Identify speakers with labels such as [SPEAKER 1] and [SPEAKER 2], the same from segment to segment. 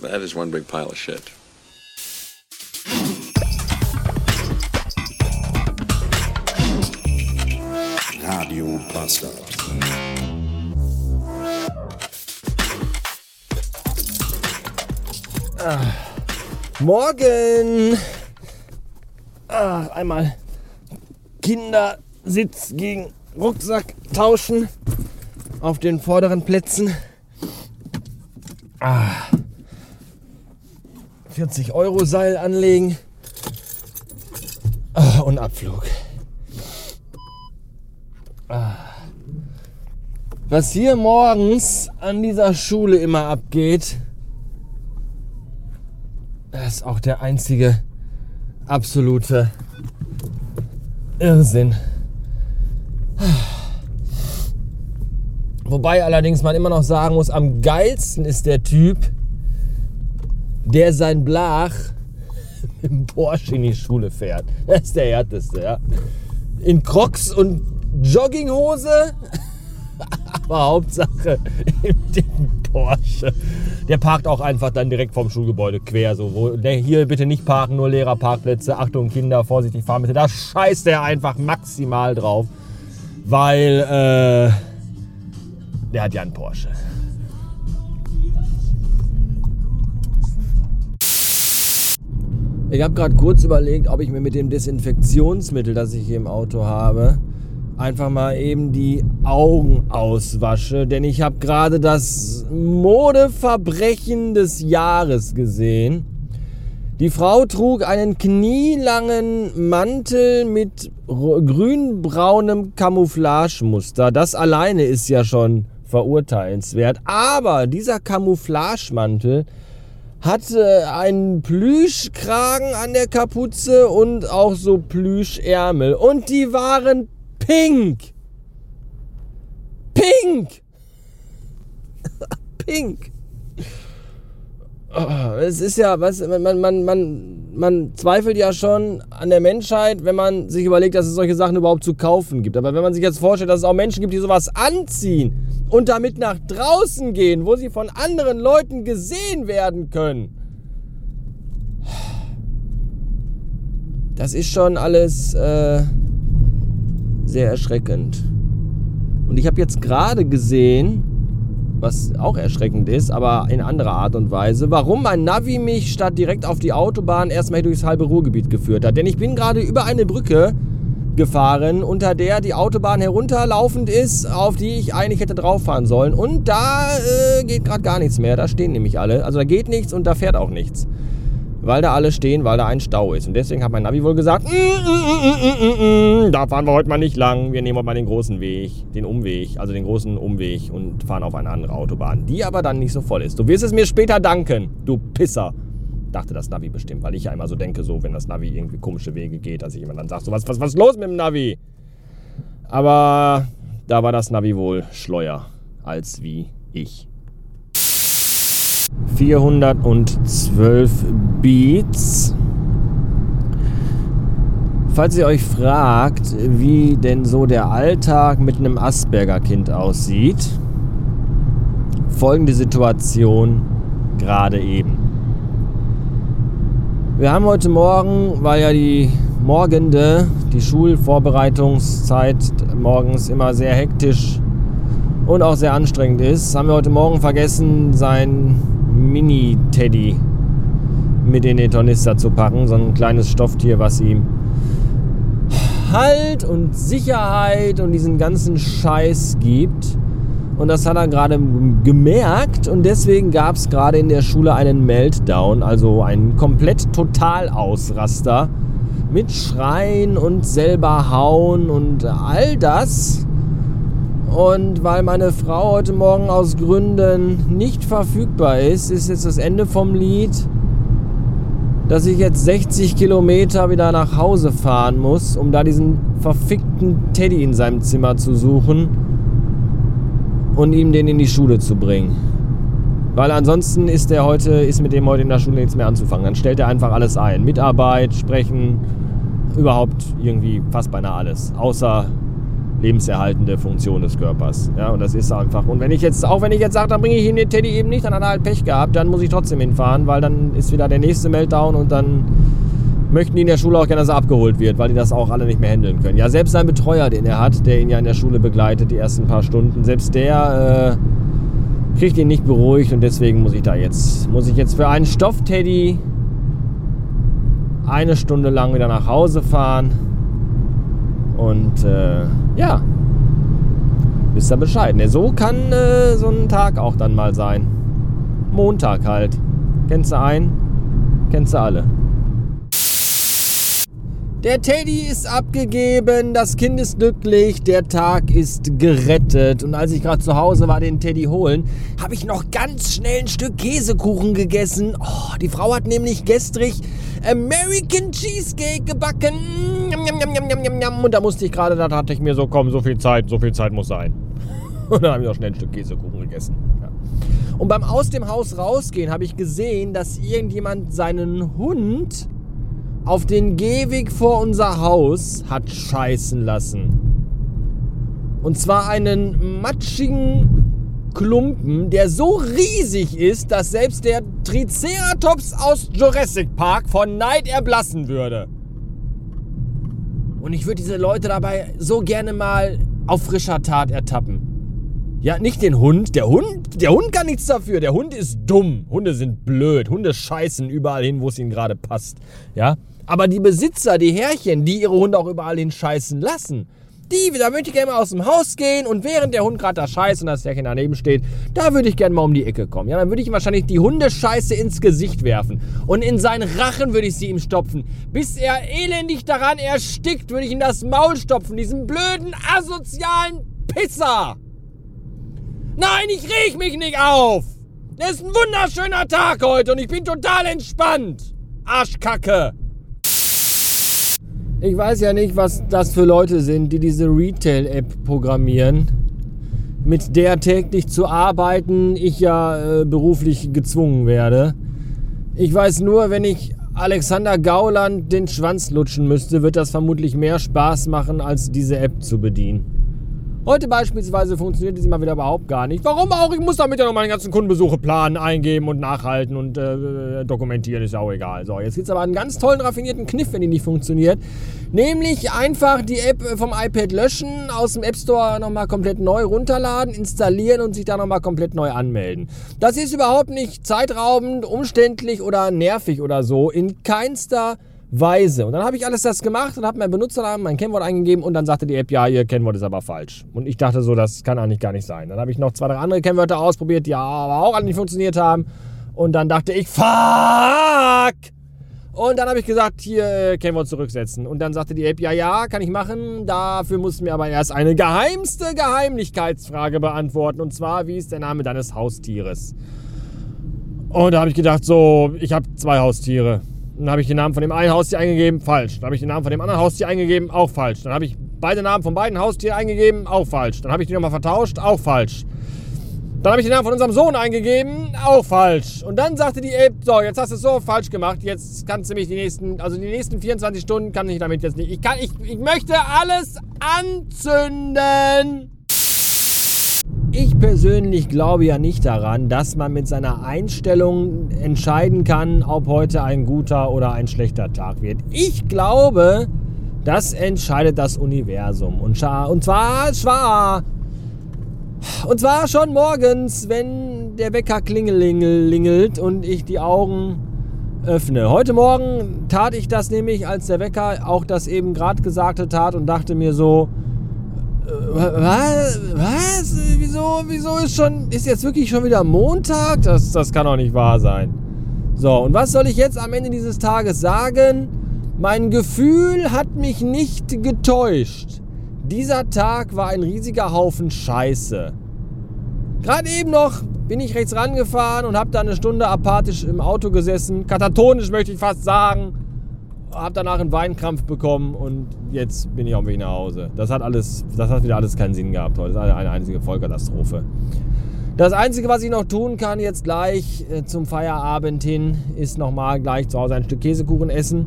[SPEAKER 1] That is one big pile of shit.
[SPEAKER 2] Radio Bastard.
[SPEAKER 3] Morgen! Ah, einmal Kindersitz gegen Rucksack tauschen auf den vorderen Plätzen. Ah. 40 Euro Seil anlegen ah, und Abflug. Ah. Was hier morgens an dieser Schule immer abgeht, ist auch der einzige absolute Irrsinn. Wobei allerdings man immer noch sagen muss, am geilsten ist der Typ, der sein Blach mit dem Porsche in die Schule fährt. Das ist der härteste, ja. In Crocs und Jogginghose, aber Hauptsache im dicken Porsche. Der parkt auch einfach dann direkt vom Schulgebäude quer. So, wo, der hier bitte nicht parken, nur Lehrerparkplätze. Achtung, Kinder, vorsichtig fahren bitte. Da scheißt er einfach maximal drauf. Weil, äh, der hat ja einen Porsche. Ich habe gerade kurz überlegt, ob ich mir mit dem Desinfektionsmittel, das ich hier im Auto habe, einfach mal eben die Augen auswasche. Denn ich habe gerade das Modeverbrechen des Jahres gesehen. Die Frau trug einen knielangen Mantel mit grünbraunem Camouflagemuster. Das alleine ist ja schon verurteilenswert. Aber dieser Camouflagemantel hatte einen Plüschkragen an der Kapuze und auch so Plüschärmel. Und die waren pink. Pink. pink. Oh, es ist ja, was, man, man, man, man zweifelt ja schon an der Menschheit, wenn man sich überlegt, dass es solche Sachen überhaupt zu kaufen gibt. Aber wenn man sich jetzt vorstellt, dass es auch Menschen gibt, die sowas anziehen und damit nach draußen gehen, wo sie von anderen Leuten gesehen werden können. Das ist schon alles äh, sehr erschreckend. Und ich habe jetzt gerade gesehen, was auch erschreckend ist, aber in anderer Art und Weise, warum mein Navi mich statt direkt auf die Autobahn erstmal durchs halbe Ruhrgebiet geführt hat. Denn ich bin gerade über eine Brücke gefahren, unter der die Autobahn herunterlaufend ist, auf die ich eigentlich hätte drauf fahren sollen. Und da äh, geht gerade gar nichts mehr. Da stehen nämlich alle. Also da geht nichts und da fährt auch nichts. Weil da alle stehen, weil da ein Stau ist. Und deswegen hat mein Navi wohl gesagt, mm, mm, mm, da fahren wir heute mal nicht lang. Wir nehmen heute mal den großen Weg, den Umweg, also den großen Umweg und fahren auf eine andere Autobahn, die aber dann nicht so voll ist. Du wirst es mir später danken, du Pisser dachte das Navi bestimmt, weil ich ja immer so denke, so wenn das Navi irgendwie komische Wege geht, dass ich immer dann sage, so was, was, was ist los mit dem Navi? Aber da war das Navi wohl schleuer als wie ich. 412 Beats. Falls ihr euch fragt, wie denn so der Alltag mit einem Asperger-Kind aussieht, folgende Situation gerade eben. Wir haben heute Morgen, weil ja die Morgende, die Schulvorbereitungszeit morgens immer sehr hektisch und auch sehr anstrengend ist, haben wir heute Morgen vergessen, sein Mini-Teddy mit in den Tornister zu packen. So ein kleines Stofftier, was ihm Halt und Sicherheit und diesen ganzen Scheiß gibt. Und das hat er gerade gemerkt und deswegen gab es gerade in der Schule einen Meltdown, also einen komplett Totalausraster mit Schreien und selber hauen und all das. Und weil meine Frau heute Morgen aus Gründen nicht verfügbar ist, ist jetzt das Ende vom Lied, dass ich jetzt 60 Kilometer wieder nach Hause fahren muss, um da diesen verfickten Teddy in seinem Zimmer zu suchen und ihm den in die Schule zu bringen. Weil ansonsten ist er heute, ist mit dem heute in der Schule nichts mehr anzufangen. Dann stellt er einfach alles ein. Mitarbeit, sprechen, überhaupt irgendwie fast beinahe alles. Außer lebenserhaltende Funktion des Körpers. Ja, und das ist einfach. Und wenn ich jetzt, auch wenn ich jetzt sage, dann bringe ich ihn den Teddy eben nicht, dann hat er halt Pech gehabt, dann muss ich trotzdem hinfahren, weil dann ist wieder der nächste Meltdown und dann möchten die in der Schule auch gerne, dass er abgeholt wird, weil die das auch alle nicht mehr handeln können. Ja, selbst sein Betreuer, den er hat, der ihn ja in der Schule begleitet, die ersten paar Stunden, selbst der äh, kriegt ihn nicht beruhigt und deswegen muss ich da jetzt, muss ich jetzt für einen Stoffteddy eine Stunde lang wieder nach Hause fahren und äh, ja, wisst ihr Bescheid. Ne? So kann äh, so ein Tag auch dann mal sein. Montag halt. Kennst du einen? Kennst du alle. Der Teddy ist abgegeben, das Kind ist glücklich, der Tag ist gerettet. Und als ich gerade zu Hause war, den Teddy holen, habe ich noch ganz schnell ein Stück Käsekuchen gegessen. Oh, die Frau hat nämlich gestrig American Cheesecake gebacken. Und da musste ich gerade, da dachte ich mir so, komm, so viel Zeit, so viel Zeit muss sein. Und dann habe ich auch schnell ein Stück Käsekuchen gegessen. Und beim aus dem Haus rausgehen habe ich gesehen, dass irgendjemand seinen Hund auf den Gehweg vor unser Haus hat scheißen lassen. Und zwar einen matschigen Klumpen, der so riesig ist, dass selbst der Triceratops aus Jurassic Park von Neid erblassen würde. Und ich würde diese Leute dabei so gerne mal auf frischer Tat ertappen. Ja, nicht den Hund. Der Hund, der Hund kann nichts dafür. Der Hund ist dumm. Hunde sind blöd. Hunde scheißen überall hin, wo es ihnen gerade passt. Ja, aber die Besitzer, die Herrchen, die ihre Hunde auch überall hinscheißen lassen, die, da würde ich gerne mal aus dem Haus gehen und während der Hund gerade da scheißt und das Herrchen daneben steht, da würde ich gerne mal um die Ecke kommen. Ja, dann würde ich ihm wahrscheinlich die Hundescheiße ins Gesicht werfen und in seinen Rachen würde ich sie ihm stopfen. Bis er elendig daran erstickt, würde ich ihm das Maul stopfen, diesen blöden, asozialen Pisser. Nein, ich reg mich nicht auf. Es ist ein wunderschöner Tag heute und ich bin total entspannt. Arschkacke. Ich weiß ja nicht, was das für Leute sind, die diese Retail-App programmieren, mit der täglich zu arbeiten ich ja äh, beruflich gezwungen werde. Ich weiß nur, wenn ich Alexander Gauland den Schwanz lutschen müsste, wird das vermutlich mehr Spaß machen, als diese App zu bedienen. Heute beispielsweise funktioniert diese mal wieder überhaupt gar nicht. Warum auch? Ich muss damit ja noch meine ganzen Kundenbesuche planen, eingeben und nachhalten und äh, dokumentieren, ist ja auch egal. So, jetzt gibt es aber einen ganz tollen, raffinierten Kniff, wenn die nicht funktioniert. Nämlich einfach die App vom iPad löschen, aus dem App Store nochmal komplett neu runterladen, installieren und sich da nochmal komplett neu anmelden. Das ist überhaupt nicht zeitraubend, umständlich oder nervig oder so. In keinster Weise. Und dann habe ich alles das gemacht und habe meinen Benutzernamen, mein Kennwort eingegeben und dann sagte die App, ja, ihr Kennwort ist aber falsch. Und ich dachte so, das kann eigentlich gar nicht sein. Dann habe ich noch zwei, drei andere Kennwörter ausprobiert, die aber auch nicht funktioniert haben. Und dann dachte ich, fuck! Und dann habe ich gesagt, hier äh, Kennwort zurücksetzen. Und dann sagte die App, ja, ja, kann ich machen. Dafür musst du mir aber erst eine geheimste Geheimlichkeitsfrage beantworten. Und zwar, wie ist der Name deines Haustieres? Und da habe ich gedacht, so, ich habe zwei Haustiere. Dann habe ich den Namen von dem einen Haustier eingegeben, falsch. Dann habe ich den Namen von dem anderen Haustier eingegeben, auch falsch. Dann habe ich beide Namen von beiden Haustieren eingegeben, auch falsch. Dann habe ich die nochmal vertauscht, auch falsch. Dann habe ich den Namen von unserem Sohn eingegeben, auch falsch. Und dann sagte die App, so, jetzt hast du es so falsch gemacht, jetzt kannst du mich die nächsten, also die nächsten 24 Stunden kann ich damit jetzt nicht. Ich kann, ich, ich möchte alles anzünden. Ich persönlich glaube ja nicht daran, dass man mit seiner Einstellung entscheiden kann, ob heute ein guter oder ein schlechter Tag wird. Ich glaube, das entscheidet das Universum. Und, und zwar, zwar, und zwar schon morgens, wenn der Wecker klingelingelt und ich die Augen öffne. Heute Morgen tat ich das nämlich, als der Wecker auch das eben gerade Gesagte tat und dachte mir so, was? Was? Wieso? Wieso ist schon. Ist jetzt wirklich schon wieder Montag? Das, das kann doch nicht wahr sein. So, und was soll ich jetzt am Ende dieses Tages sagen? Mein Gefühl hat mich nicht getäuscht. Dieser Tag war ein riesiger Haufen Scheiße. Gerade eben noch bin ich rechts rangefahren und habe da eine Stunde apathisch im Auto gesessen. Katatonisch möchte ich fast sagen habe danach einen Weinkrampf bekommen und jetzt bin ich auf dem Weg nach Hause. Das hat alles, das hat wieder alles keinen Sinn gehabt heute. Das ist eine einzige Vollkatastrophe. Das Einzige, was ich noch tun kann jetzt gleich äh, zum Feierabend hin, ist nochmal gleich zu Hause ein Stück Käsekuchen essen,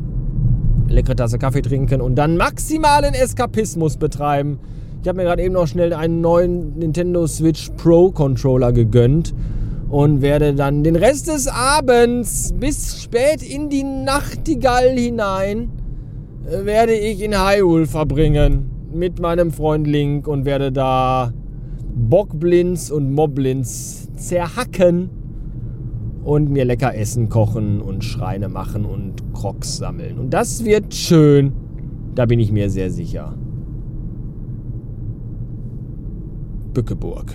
[SPEAKER 3] leckere Tasse Kaffee trinken und dann maximalen Eskapismus betreiben, Ich habe mir gerade eben noch schnell einen neuen Nintendo Switch Pro Controller gegönnt und werde dann den Rest des Abends bis spät in die Nachtigall hinein äh, werde ich in Hyrule verbringen mit meinem Freund Link und werde da Bockblins und Moblins zerhacken und mir lecker Essen kochen und Schreine machen und Crocs sammeln. Und das wird schön, da bin ich mir sehr sicher. Bückeburg.